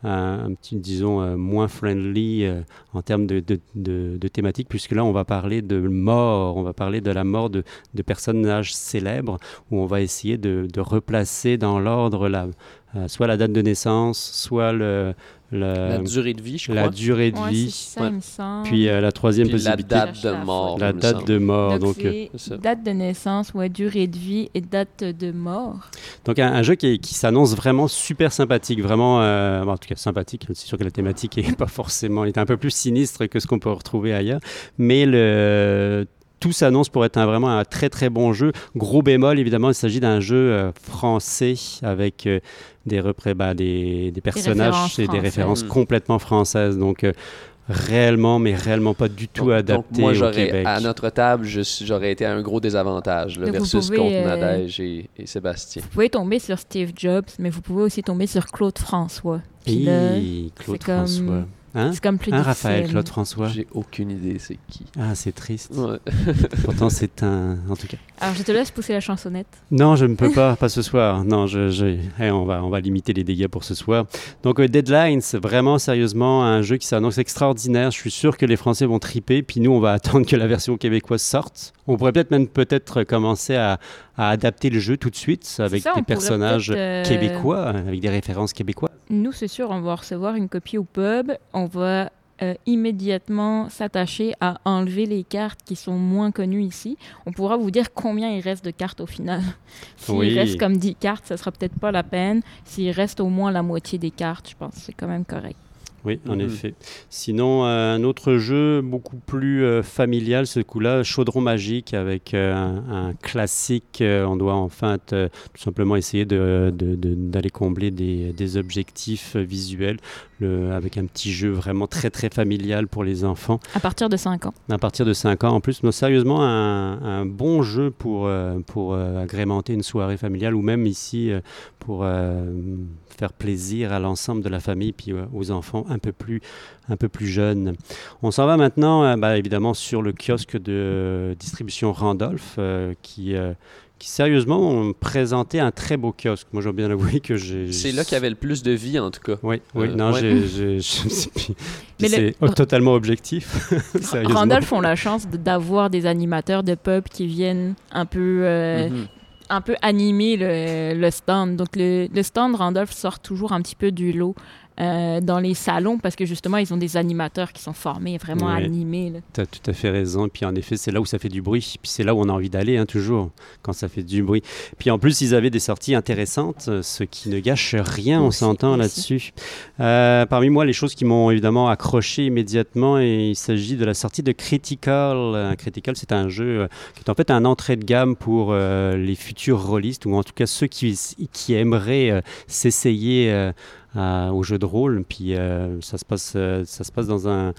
un, un petit, disons, euh, moins friendly euh, en termes de, de, de- de thématique, puisque là, on va parler de mort. On va parler de la mort de, de personnages célèbres, où on va essayer de, de replacer dans l'ordre la, euh, soit la date de naissance, soit le, le- La durée de vie, je la crois. durée de Ouais, vie, c'est ça, Ouais. il me semble. puis euh, la troisième Puis la possibilité, date de La mort. la date de mort. Donc, euh, date de naissance, ouais, durée de vie et date de mort. Donc un, un jeu qui, qui s'annonce vraiment super sympathique, vraiment, euh, en tout cas sympathique. C'est sûr que la thématique est pas forcément, est un peu plus sinistre que ce qu'on peut retrouver ailleurs, mais le tout s'annonce pour être un, vraiment un très très bon jeu. Gros bémol, évidemment, il s'agit d'un jeu euh, français avec euh, des, repré- bah, des, des personnages références et des références Mm. complètement françaises. Donc euh, réellement, mais réellement pas du tout Donc- adapté donc moi, au j'aurais, Québec. à notre table, j'aurais été à un gros désavantage là, versus pouvez, contre euh, Nadège et, et Sébastien. Vous pouvez tomber sur Steve Jobs, mais vous pouvez aussi tomber sur Claude François. Puis là, Hi, Claude c'est comme- François. Hein c'est comme plus Hein, difficile. Raphaël Claude François. J'ai aucune idée c'est qui. Ah, c'est triste. Ouais. Pourtant, c'est un. En tout cas. Alors, je te laisse pousser la chansonnette. Non, je ne peux pas, pas ce soir. Non, je, je- eh, on, va, on va limiter les dégâts pour ce soir. Donc, euh, Deadlines, vraiment sérieusement, un jeu qui s'annonce extraordinaire. Je suis sûr que les Français vont triper. Puis nous, on va attendre que la version québécoise sorte. On pourrait peut-être même peut-être commencer à, à adapter le jeu tout de suite avec ça, des personnages euh, québécois, avec des références québécoises. Nous, c'est sûr, on va recevoir une copie au pub. On va euh, immédiatement s'attacher à enlever les cartes qui sont moins connues ici. On pourra vous dire combien il reste de cartes au final. S'il Oui. reste comme 10 cartes, ça sera peut-être pas la peine. S'il reste au moins la moitié des cartes, je pense que c'est quand même correct. Oui, en Mhm. effet. Sinon, euh, un autre jeu beaucoup plus euh, familial, ce coup-là, Chaudron Magique, avec euh, un, un classique. euh, on doit enfin euh, tout simplement essayer de- de- de- d'aller combler des, des objectifs visuels le- avec un petit jeu vraiment très très familial pour les enfants À partir de 5 ans. à partir de 5 ans. En plus, non, sérieusement, un, un bon jeu pour, euh, pour euh, agrémenter une soirée familiale ou même ici pour euh, faire plaisir à l'ensemble de la famille puis euh, aux enfants un peu plus, un peu plus jeunes. On s'en va maintenant, euh, bah, évidemment, sur le kiosque de distribution Randolph euh, qui... euh, qui sérieusement ont présenté un très beau kiosque. Moi, dois bien avouer que j'ai. C'est là qu'il y avait le plus de vie, en tout cas. Oui, oui, Euh, non, ouais. j'ai- j'ai- le- c'est totalement objectif. Randolph ont la chance d'avoir des animateurs de pub qui viennent un peu, euh, Mhm. un peu animer le, le stand. Donc, le, le stand Randolph sort toujours un petit peu du lot euh, dans les salons parce que justement, ils ont des animateurs qui sont formés, vraiment Ouais. animés. Tu as tout à fait raison. Puis en effet, c'est là où ça fait du bruit. Puis c'est là où on a envie d'aller, hein, toujours, quand ça fait du bruit. Puis en plus, ils avaient des sorties intéressantes, euh, ce qui ne gâche rien, on s'entend là-dessus. Euh, parmi moi, les choses qui m'ont évidemment accroché immédiatement, et il s'agit de la sortie de Critical. Critical, c'est un jeu qui est en fait un entrée de gamme pour euh, les futurs rôlistes, ou en tout cas ceux qui, qui aimeraient s'essayer. Euh, à- au jeu de rôle. Puis euh, ça, se passe, euh, ça se passe dans un,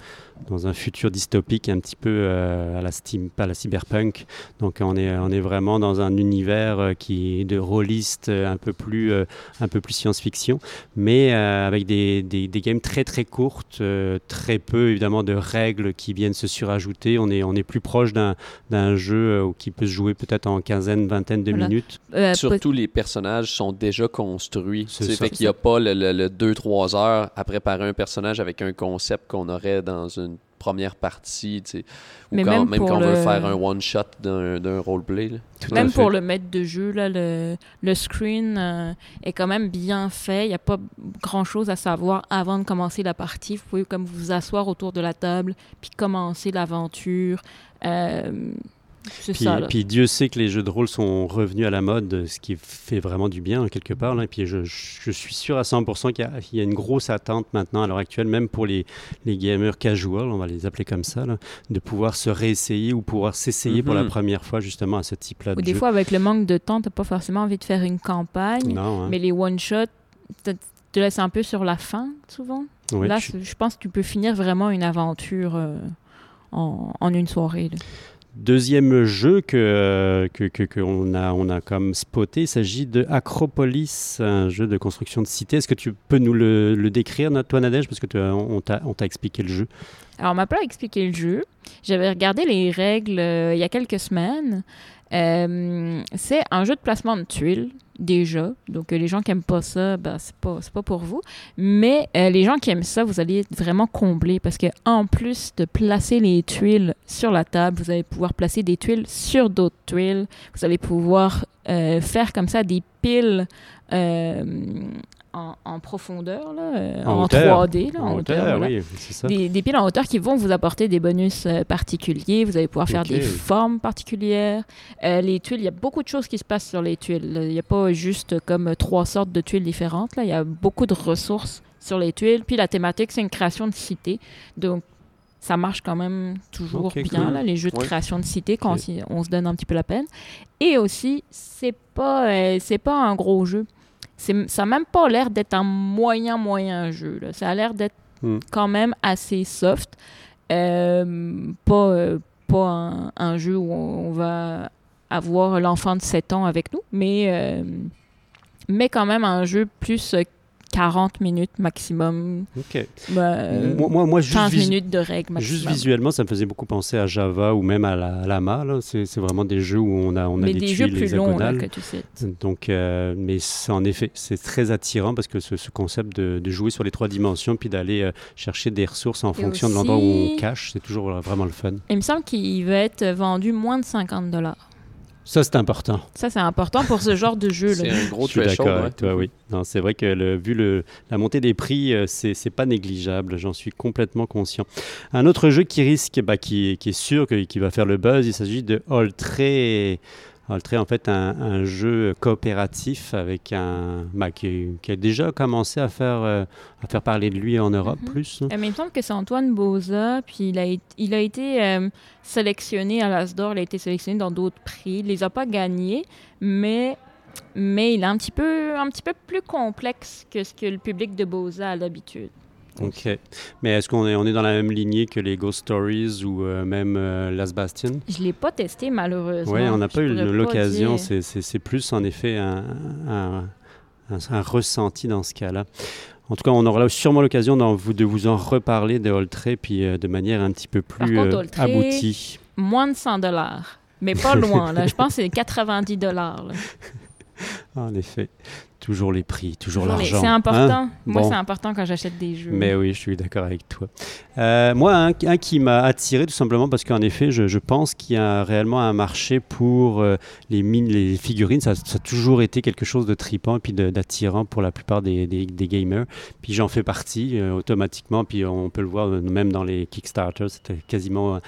dans un futur dystopique un petit peu euh, à, la steam, à la cyberpunk. Donc on est, on est vraiment dans un univers euh, qui est de rôliste un peu plus, euh, un peu plus science-fiction, mais euh, avec des, des, des games très très courtes, euh, très peu évidemment de règles qui viennent se surajouter. On est, on est plus proche d'un d'un jeu euh, qui peut se jouer peut-être en quinzaine, vingtaine de Voilà. minutes. Euh, Surtout, les personnages sont déjà construits. C'est. Fait qu'il n'y a pas le, le- le 2-3 heures à préparer un personnage avec un concept qu'on aurait dans une première partie. tu sais. Ou Mais quand, même même pour quand on veut le- faire un one-shot d'un d'un roleplay. là. Tout à Même pour le maître de jeu, là, le, le screen euh, est quand même bien fait. Il n'y a pas grand-chose à savoir avant de commencer la partie. Vous pouvez comme vous asseoir autour de la table puis commencer l'aventure. Euh, Puis, ça. puis Dieu sait que les jeux de rôle sont revenus à la mode, ce qui fait vraiment du bien quelque part. Là. Et puis je, je suis sûr à 100% qu'il y, a- il y a une grosse attente maintenant à l'heure actuelle, même pour les, les gamers casual, on va les appeler comme ça, là, de pouvoir se réessayer ou pouvoir s'essayer pour la Mhm. première fois justement à ce type-là Ou de des jeu. fois, avec le manque de temps, tu n'as pas forcément envie de faire une campagne. non, hein. Mais les one-shots te, te laissent un peu sur la fin, souvent. Oui, Là, je- pense que tu peux finir vraiment une aventure euh, en, en une soirée. là. Deuxième jeu que, euh, que, que- a, on a comme spoté, il s'agit de Acropolis, un jeu de construction de cité. Est-ce que tu peux nous le, décrire, toi Nadège, parce que tu on t'a expliqué le jeu. Alors, on m'a pas expliqué le jeu. J'avais regardé les règles euh, il y a quelques semaines. Euh, c'est un jeu de placement de tuiles, déjà. Donc, euh, les gens qui aiment pas ça, ben, c'est pas, pas pour vous. Mais euh, les gens qui aiment ça, vous allez être vraiment comblés parce que en plus de placer les tuiles sur la table, vous allez pouvoir placer des tuiles sur d'autres tuiles. Vous allez pouvoir faire comme ça des piles. En, en profondeur, là, euh, En en, hauteur. 3D, là, en, En hauteur. hauteur, voilà. oui, c'est ça. Des, des piles en hauteur qui vont vous apporter des bonus euh, particuliers. Vous allez pouvoir faire des formes particulières. Euh, les tuiles, il y a beaucoup de choses qui se passent sur les tuiles. Il n'y a pas juste comme trois sortes de tuiles différentes. Là. Il y a beaucoup de ressources sur les tuiles. Puis la thématique, c'est une création de cité. Donc, ça marche quand même toujours bien, cool. là, les jeux de Ouais. création de cité, quand on se donne un petit peu la peine. Et aussi, c'est pas, euh, c'est pas un gros jeu. C'est- Ça n'a même pas l'air d'être un moyen, moyen jeu. là. Ça a l'air d'être Hmm. quand même assez soft. Euh, pas euh, pas un, un jeu où on, on va avoir l'enfant de 7 ans avec nous, mais, euh, mais quand même un jeu plus 40 minutes maximum. Ok. Euh, moi, moi, moi, juste, 15 vis- minutes de règles maximum. juste visuellement, ça me faisait beaucoup penser à Java ou même à la, à Lama. C'est vraiment des jeux où on a, on a mais des, des jeux tuiles plus longs que tu sais. Donc, euh, mais en effet, c'est très attirant parce que ce, ce concept de, de jouer sur les trois dimensions puis d'aller euh, chercher des ressources en fonction de l'endroit où on cache, c'est toujours euh, vraiment le fun. Il me semble qu'il va être vendu moins de 50 dollars. Ça, c'est important. Ça, c'est important pour ce genre de jeu. C'est là. un gros Je suis d'accord ouais. avec toi, oui. Non, c'est vrai que le, vu le, la montée des prix, euh, c'est c'est pas négligeable. J'en suis complètement conscient. Un autre jeu qui risque, bah, qui, qui est sûr que- qui va faire le buzz, il s'agit de Oltré. Oltré, en fait, un, un jeu coopératif avec un, bah, qui, qui a déjà commencé à faire, euh, à faire parler de lui en Europe Mhm. plus. hein. Euh, mais il me semble que c'est Antoine Boza, puis il a, été- il a été euh, sélectionné à l'Asdor, il a été sélectionné dans d'autres prix. Il les a pas gagnés, mais, mais il est un petit, peu, un petit peu plus complexe que ce que le public de Boza a l'habitude. Ok. Mais est-ce qu'on est, on est dans la même lignée que les Ghost Stories ou euh, même euh, Last Bastion Je l'ai pas testé, malheureusement. Oui, on n'a pas eu l'occasion. dire. C'est- plus en effet un, un- un- un ressenti dans ce cas-là. En tout cas, on aura sûrement l'occasion vous- de vous en reparler de Oltré, puis euh, de manière un petit peu plus contre, euh, Oltré- aboutie. Moins de 100 dollars. Mais pas loin, là. Je pense que c'est 90 dollars. En effet, toujours les prix, toujours l'argent. c'est hein? Important. Moi, Bon. c'est important quand j'achète des jeux. Mais oui, je suis d'accord avec toi. Euh, moi, un, un qui m'a attiré tout simplement parce qu'en effet, je, je pense qu'il y a réellement un marché pour euh, les mines, les figurines. Ça, ça a toujours été quelque chose de tripant et puis d'attirant pour la plupart des, des- des gamers. Puis j'en fais partie euh, automatiquement. Puis on peut le voir même dans les Kickstarter, c'était quasiment un,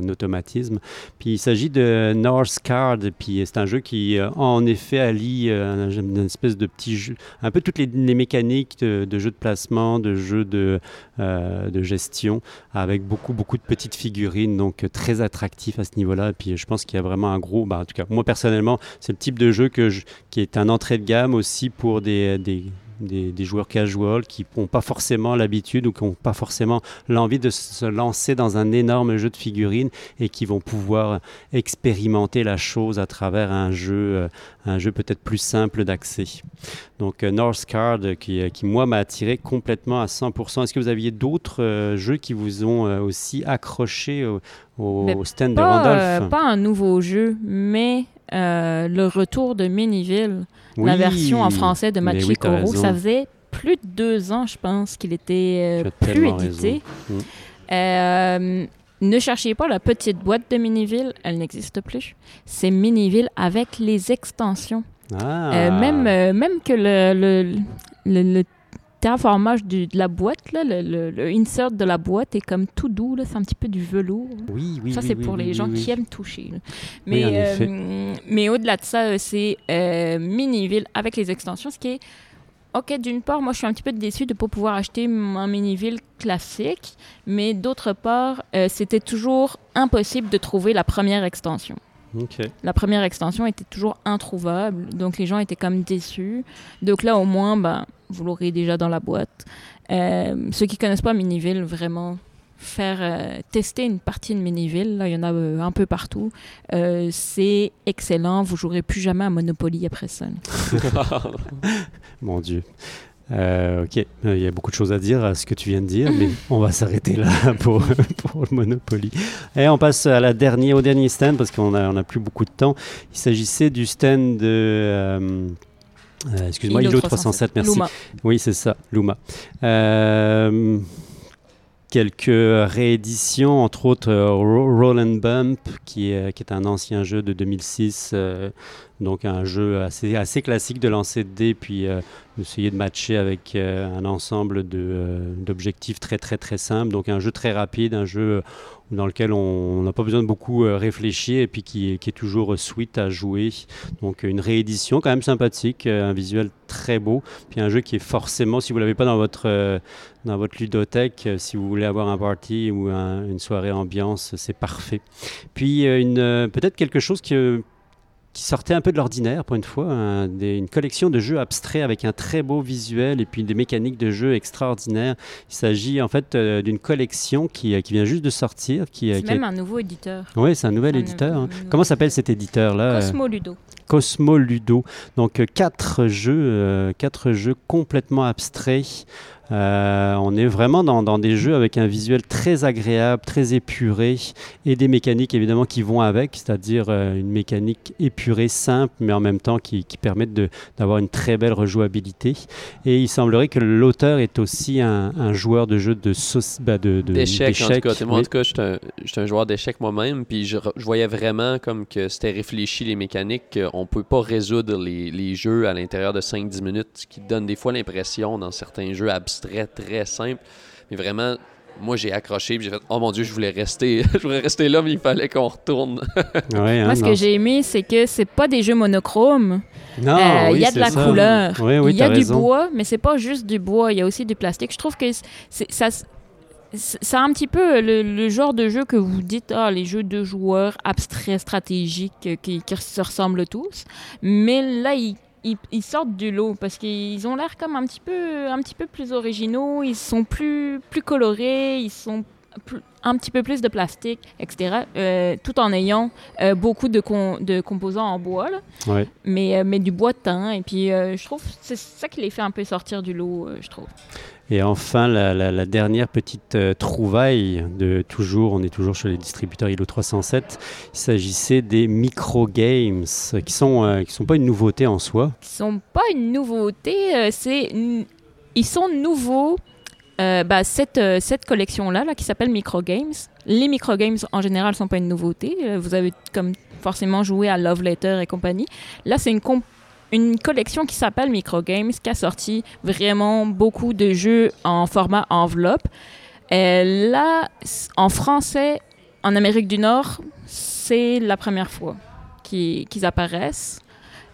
un automatisme. Puis il s'agit de North Card. Puis c'est un jeu qui, en effet, allie un- une espèce de petit jeu, un peu toutes les, mécaniques de, de jeux de placement, de jeux de, euh, de gestion, avec beaucoup, beaucoup de petites figurines, donc euh, très attractif à ce niveau-là. Et puis je pense qu'il y a vraiment un gros, bah, en tout cas, moi personnellement, c'est le type de jeu que je- qui est un entrée de gamme aussi pour des, des- joueurs casual qui n'ont pas forcément l'habitude ou qui n'ont pas forcément l'envie de se lancer dans un énorme jeu de figurines et qui vont pouvoir expérimenter la chose à travers un jeu, euh, un jeu peut-être plus simple d'accès. Donc euh, North Card euh, qui, qui moi m'a attiré complètement à 100%. Est-ce que vous aviez d'autres jeux qui vous ont aussi accroché au stand de pas, Randolph euh, pas un nouveau jeu, mais euh, le retour de Miniville, la version en français de mais oui, ça faisait plus de deux ans, je pense, qu'il était euh, plus édité. Mm. Ne cherchez pas la petite boîte de Miniville, elle n'existe plus. C'est Miniville avec les extensions. Ah. Même, même que le, le, le, le terraformage du- de la boîte, là, le, le- le insert de la boîte est comme tout doux, c'est un petit peu du velours. oui, oui, ça, oui, c'est oui, pour oui, les gens qui aiment toucher. là. Mais, euh, mais au-delà de ça, euh, c'est euh, Miniville avec les extensions, ce qui est. Ok, d'une part, moi je suis un petit peu déçue de ne pas pouvoir acheter un Miniville classique, mais d'autre part, euh, c'était toujours impossible de trouver la première extension. Ok. La première extension était toujours introuvable, donc les gens étaient comme déçus. Donc là, au moins, ben, vous l'aurez déjà dans la boîte. Euh, ceux qui connaissent pas Miniville, vraiment faire euh, tester une partie de Miniville, là, il y en a euh, un peu partout. Euh, c'est excellent. Vous jouerez plus jamais à Monopoly après ça. Mon Dieu. Euh, ok, Euh, il y a beaucoup de choses à dire à ce que tu viens de dire, mais on va s'arrêter là pour, pour le Monopoly. Et on passe à la dernière, au dernier stand parce qu'on n'a on a plus beaucoup de temps. Il s'agissait du stand de. euh, euh, Excuse-moi, ILO 307, merci. Luma. Oui, c'est ça, Luma. Euh, quelques rééditions, entre autres euh, Roll and Bump, qui est, qui est un ancien jeu de 2006, euh, donc un jeu assez, assez classique de lancer de dés, puis essayer de matcher avec un ensemble d'objectifs très très très simples. Donc un jeu très rapide, un jeu dans lequel on n'a pas besoin de beaucoup réfléchir et puis qui, est toujours sweet à jouer. Donc une réédition quand même sympathique, un visuel très beau, puis un jeu qui est forcément, si vous ne l'avez pas dans votre, dans votre ludothèque, si vous voulez avoir un party ou une soirée ambiance, c'est parfait. Puis une, peut-être quelque chose qui qui sortait un peu de l'ordinaire pour une fois, une collection de jeux abstraits avec un très beau visuel et puis des mécaniques de jeu extraordinaires. Il s'agit en fait euh, d'une collection qui, euh, qui, vient juste de sortir. Qui, euh, c'est même un nouveau éditeur. Oui, c'est un nouvel éditeur. Hein. Comment s'appelle cet éditeur-là Cosmo Ludo. Cosmo Ludo. Donc quatre jeux, quatre jeux complètement abstraits euh, on est vraiment dans, des jeux avec un visuel très agréable, très épuré et des mécaniques évidemment qui vont avec, c'est-à-dire euh, une mécanique épurée, simple, mais en même temps qui, permettent d'avoir une très belle rejouabilité. Et il semblerait que l'auteur est aussi un, joueur de jeux de bah, d'échecs. en tout cas, moi, en tout cas, je suis un, joueur d'échecs moi-même, puis je, voyais vraiment comme que c'était réfléchi les mécaniques, qu'on peut pas résoudre les, les jeux à l'intérieur de 5-10 minutes, ce qui donne des fois l'impression dans certains jeux abstraits très, très simple. Mais vraiment, moi, j'ai accroché j'ai fait Oh mon Dieu, je voulais rester, je voulais rester là, mais il fallait qu'on retourne. Hein, moi, ce que j'ai aimé, c'est que c'est pas des jeux monochromes. Non, euh, il y a de la couleur. il y a du bois, mais c'est pas juste du bois, il y a aussi du plastique. Je trouve que ça, c'est un petit peu le, genre de jeu que vous dites, ah, les jeux de joueurs abstraits, stratégiques, qui, qui se ressemblent tous. Mais là, il ils, sortent du lot parce qu'ils ont l'air comme un petit peu un petit peu plus originaux ils sont plus plus colorés ils sont un petit peu plus de plastique, etc., euh, tout en ayant euh, beaucoup de, de composants en bois, mais, euh, mais du bois de teint. Et puis, je trouve c'est ça qui les fait un peu sortir du lot, je trouve. Et enfin, la, dernière petite euh, trouvaille de toujours, on est toujours chez les distributeurs ILO 307, il s'agissait des micro-games, qui sont, euh, sont pas une nouveauté en soi. Qui sont pas une nouveauté, euh, c'est ils sont nouveaux. Bah, cette, cette collection-là, là, qui s'appelle Microgames, les microgames en général sont pas une nouveauté. Vous avez comme forcément joué à Love Letter et compagnie. Là, c'est une, comp une collection qui s'appelle Microgames, qui a sorti vraiment beaucoup de jeux en format enveloppe. Et là, en français, en Amérique du Nord, c'est la première fois qu'ils apparaissent.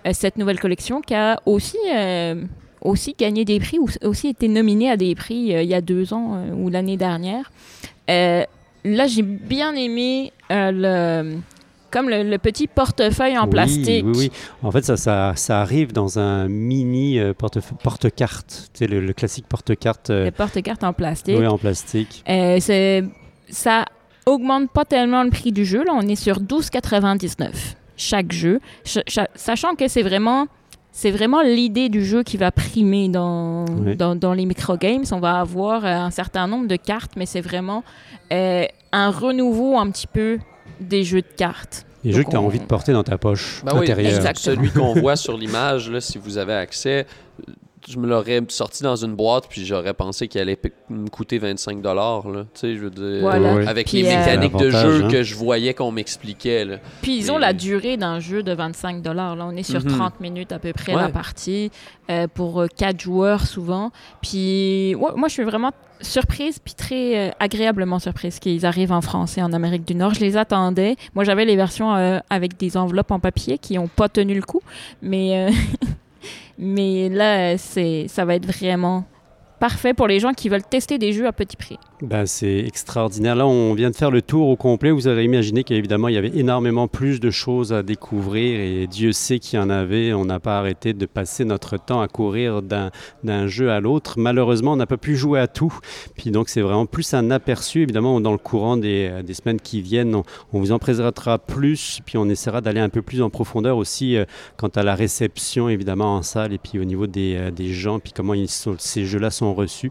Euh, cette nouvelle collection qui a aussi, euh, aussi gagné des prix, ou aussi été nominée à des prix euh, il y a deux ans ou l'année dernière. là, j'ai bien aimé le comme le, petit portefeuille en plastique. Oui, oui. En fait, ça, ça, ça arrive dans un mini euh, porte-carte. Tu sais, le, classique porte-carte. Euh, le porte-carte en plastique. Oui, en plastique. Euh, c'est, ça augmente pas tellement le prix du jeu. Là, on est sur 12,99 chaque jeu. sachant que c'est vraiment c'est vraiment l'idée du jeu qui va primer dans, dans, dans, les microgames. On va avoir un certain nombre de cartes, mais c'est vraiment un renouveau un petit peu des jeux de cartes. Des jeux que tu as envie de porter dans ta poche ben intérieure. Oui, celui qu'on voit sur l'image, si vous avez accès, je me l'aurais sorti dans une boîte, puis j'aurais pensé qu'il allait me coûter 25 dollars. Tu je veux dire, avec les euh, mécaniques de jeu hein. que je voyais qu'on m'expliquait. Puis ils ont la durée d'un jeu de 25 dollars. Là, on est sur 30 mhm. minutes à peu près la partie euh, pour 4 euh, joueurs souvent. Puis moi, je suis vraiment surprise puis très agréablement surprise qu'ils arrivent en France et en Amérique du Nord. Je les attendais. Moi, j'avais les versions avec des enveloppes en papier qui n'ont pas tenu le coup, mais Mais là, c'est, ça va être vraiment parfait pour les gens qui veulent tester des jeux à petit prix. Ben, c'est extraordinaire. Là, on vient de faire le tour au complet. Vous avez imaginé qu'évidemment, il y avait énormément plus de choses à découvrir et Dieu sait qu'il y en avait. On n'a pas arrêté de passer notre temps à courir d'un jeu à l'autre. Malheureusement, on n'a pas pu jouer à tout. Puis donc, c'est vraiment plus un aperçu. Évidemment, dans le courant des, semaines qui viennent, on, vous en présentera plus. Puis on essaiera d'aller un peu plus en profondeur aussi euh, quant à la réception, évidemment, en salle et puis au niveau des, euh, gens, puis comment ces jeux-là sont reçus.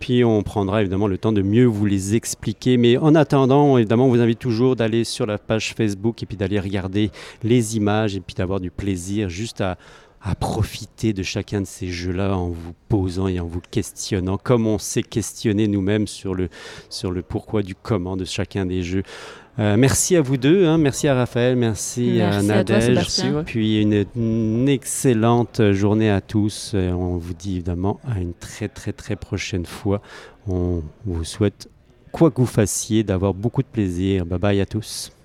Puis on prendra évidemment le temps de mieux vous les expliquer. Mais en attendant, évidemment, on vous invite toujours d'aller sur la page Facebook et puis d'aller regarder les images et puis d'avoir du plaisir juste à profiter de chacun de ces jeux-là en vous posant et en vous questionnant, comme on s'est questionné nous-mêmes sur le, sur le pourquoi du comment de chacun des jeux. Euh, merci à vous deux, hein. merci à Raphaël, merci, à Merci à toi, Nadège, puis une, une excellente journée à tous. Et on vous dit évidemment à une très très très prochaine fois. On vous souhaite, quoi que vous fassiez, d'avoir beaucoup de plaisir. Bye bye à tous.